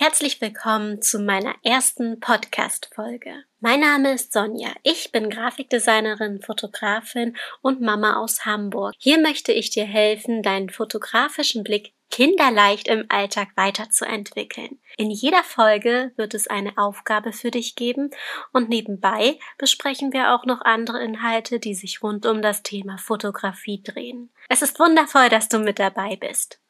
Herzlich willkommen zu meiner ersten Podcast-Folge. Mein Name ist Sonja. Ich bin Grafikdesignerin, Fotografin und Mama aus Hamburg. Hier möchte ich dir helfen, deinen fotografischen Blick kinderleicht im Alltag weiterzuentwickeln. In jeder Folge wird es eine Aufgabe für dich geben und nebenbei besprechen wir auch noch andere Inhalte, die sich rund um das Thema Fotografie drehen. Es ist wundervoll, dass du mit dabei bist.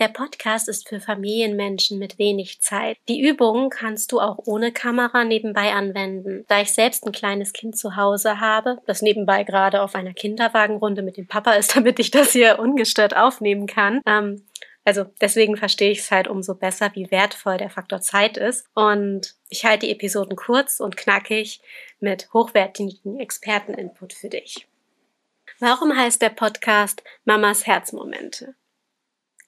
Der Podcast ist für Familienmenschen mit wenig Zeit. Die Übungen kannst du auch ohne Kamera nebenbei anwenden. Da ich selbst ein kleines Kind zu Hause habe, das nebenbei gerade auf einer Kinderwagenrunde mit dem Papa ist, damit ich das hier ungestört aufnehmen kann. Ähm, also deswegen verstehe ich es halt umso besser, wie wertvoll der Faktor Zeit ist. Und ich halte die Episoden kurz und knackig mit hochwertigen Experteninput für dich. Warum heißt der Podcast Mamas Herzmomente?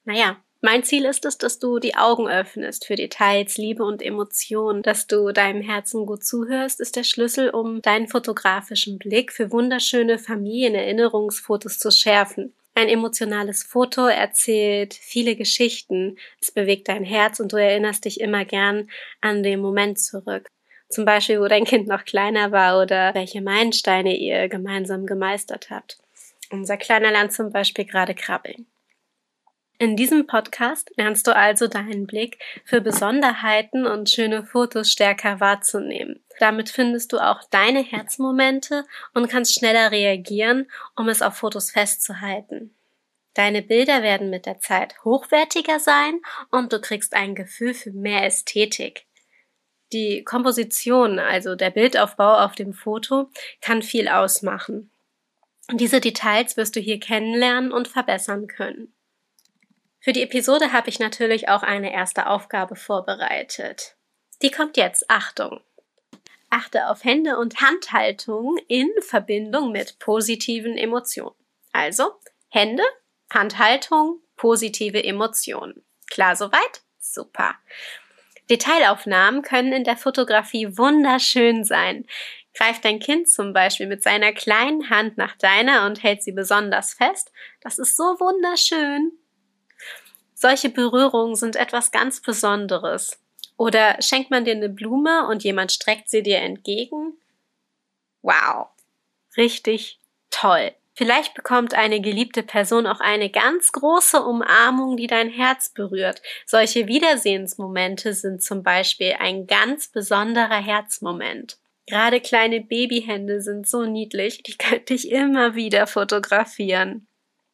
Naja, mein Ziel ist es, dass du die Augen öffnest für Details, Liebe und Emotionen, dass du deinem Herzen gut zuhörst, ist der Schlüssel, um deinen fotografischen Blick für wunderschöne Familienerinnerungsfotos zu schärfen. Ein emotionales Foto erzählt viele Geschichten, es bewegt dein Herz und du erinnerst dich immer gern an den Moment zurück. Zum Beispiel, wo dein Kind noch kleiner war oder welche Meilensteine ihr gemeinsam gemeistert habt. Unser Kleiner lernt zum Beispiel gerade krabbeln. In diesem Podcast lernst du also deinen Blick für Besonderheiten und schöne Fotos stärker wahrzunehmen. Damit findest du auch deine Herzmomente und kannst schneller reagieren, um es auf Fotos festzuhalten. Deine Bilder werden mit der Zeit hochwertiger sein und du kriegst ein Gefühl für mehr Ästhetik. Die Komposition, also der Bildaufbau auf dem Foto, kann viel ausmachen. Diese Details wirst du hier kennenlernen und verbessern können. Für die Episode habe ich natürlich auch eine erste Aufgabe vorbereitet. Die kommt jetzt. Achtung! Achte auf Hände und Handhaltung in Verbindung mit positiven Emotionen. Also Hände, Handhaltung, positive Emotionen. Klar soweit? Super. Detailaufnahmen können in der Fotografie wunderschön sein. Greift dein Kind zum Beispiel mit seiner kleinen Hand nach deiner und hält sie besonders fest. Das ist so wunderschön. Solche Berührungen sind etwas ganz Besonderes. Oder schenkt man dir eine Blume und jemand streckt sie dir entgegen? Wow. Richtig toll. Vielleicht bekommt eine geliebte Person auch eine ganz große Umarmung, die dein Herz berührt. Solche Wiedersehensmomente sind zum Beispiel ein ganz besonderer Herzmoment. Gerade kleine Babyhände sind so niedlich, die könnte ich immer wieder fotografieren.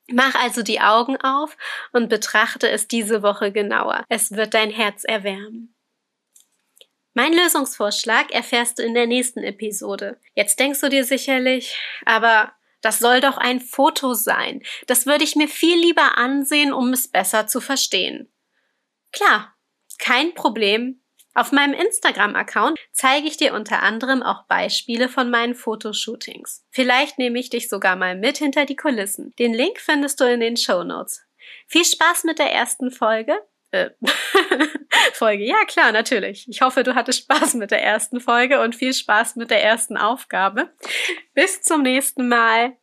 Mach also die Augen auf und betrachte es diese Woche genauer. Es wird dein Herz erwärmen. Mein Lösungsvorschlag erfährst du in der nächsten Episode. Jetzt denkst du dir sicherlich, aber das soll doch ein Foto sein. Das würde ich mir viel lieber ansehen, um es besser zu verstehen. Klar, kein Problem. Auf meinem Instagram-Account zeige ich dir unter anderem auch Beispiele von meinen Fotoshootings. Vielleicht nehme ich dich sogar mal mit hinter die Kulissen. Den Link findest du in den Show Notes. Viel Spaß mit der ersten Folge. Äh, Folge, ja klar, natürlich. Ich hoffe, du hattest Spaß mit der ersten Folge und viel Spaß mit der ersten Aufgabe. Bis zum nächsten Mal.